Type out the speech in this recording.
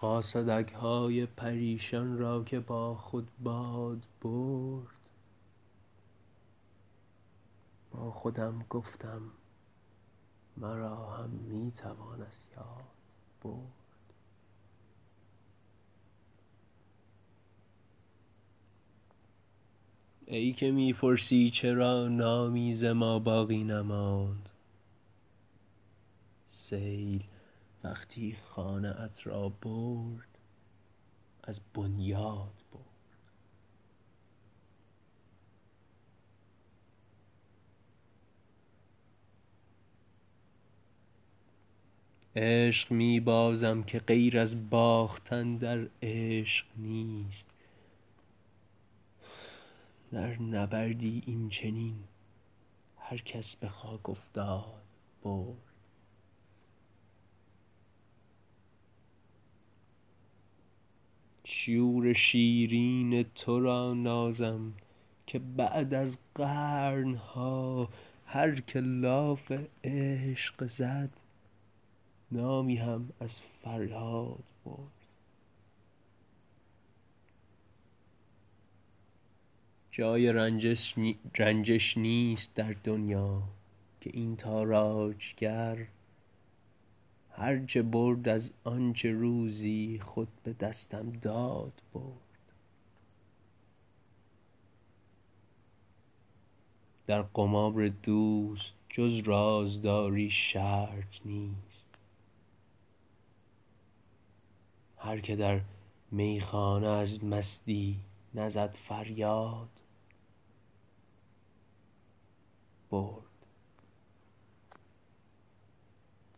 قاصدک های پریشان را که با خود باد برد. با خودم گفتم مرا هم می توان از یاد برد. ای که می پرسی چرا نامی ز ما باقی نماند؟ سیل وقتی خانه ات را برد از بنیاد برد. عشق می بازم که غیر از باختن در عشق نیست. در نبردی این چنین هر کس به خاک افتاد برد. شور شیرین تو را نازم که بعد از قرن ها هر که لاف عشق زد نامی هم از فریاد برد. جای رنجش نیست در دنیا که این تاراجگر هر چه برد از آنچه روزی خود به دستم داد برد. در قمار دوست جز رازداری شرط نیست. هر که در میخانه از مستی نزد فریاد برد.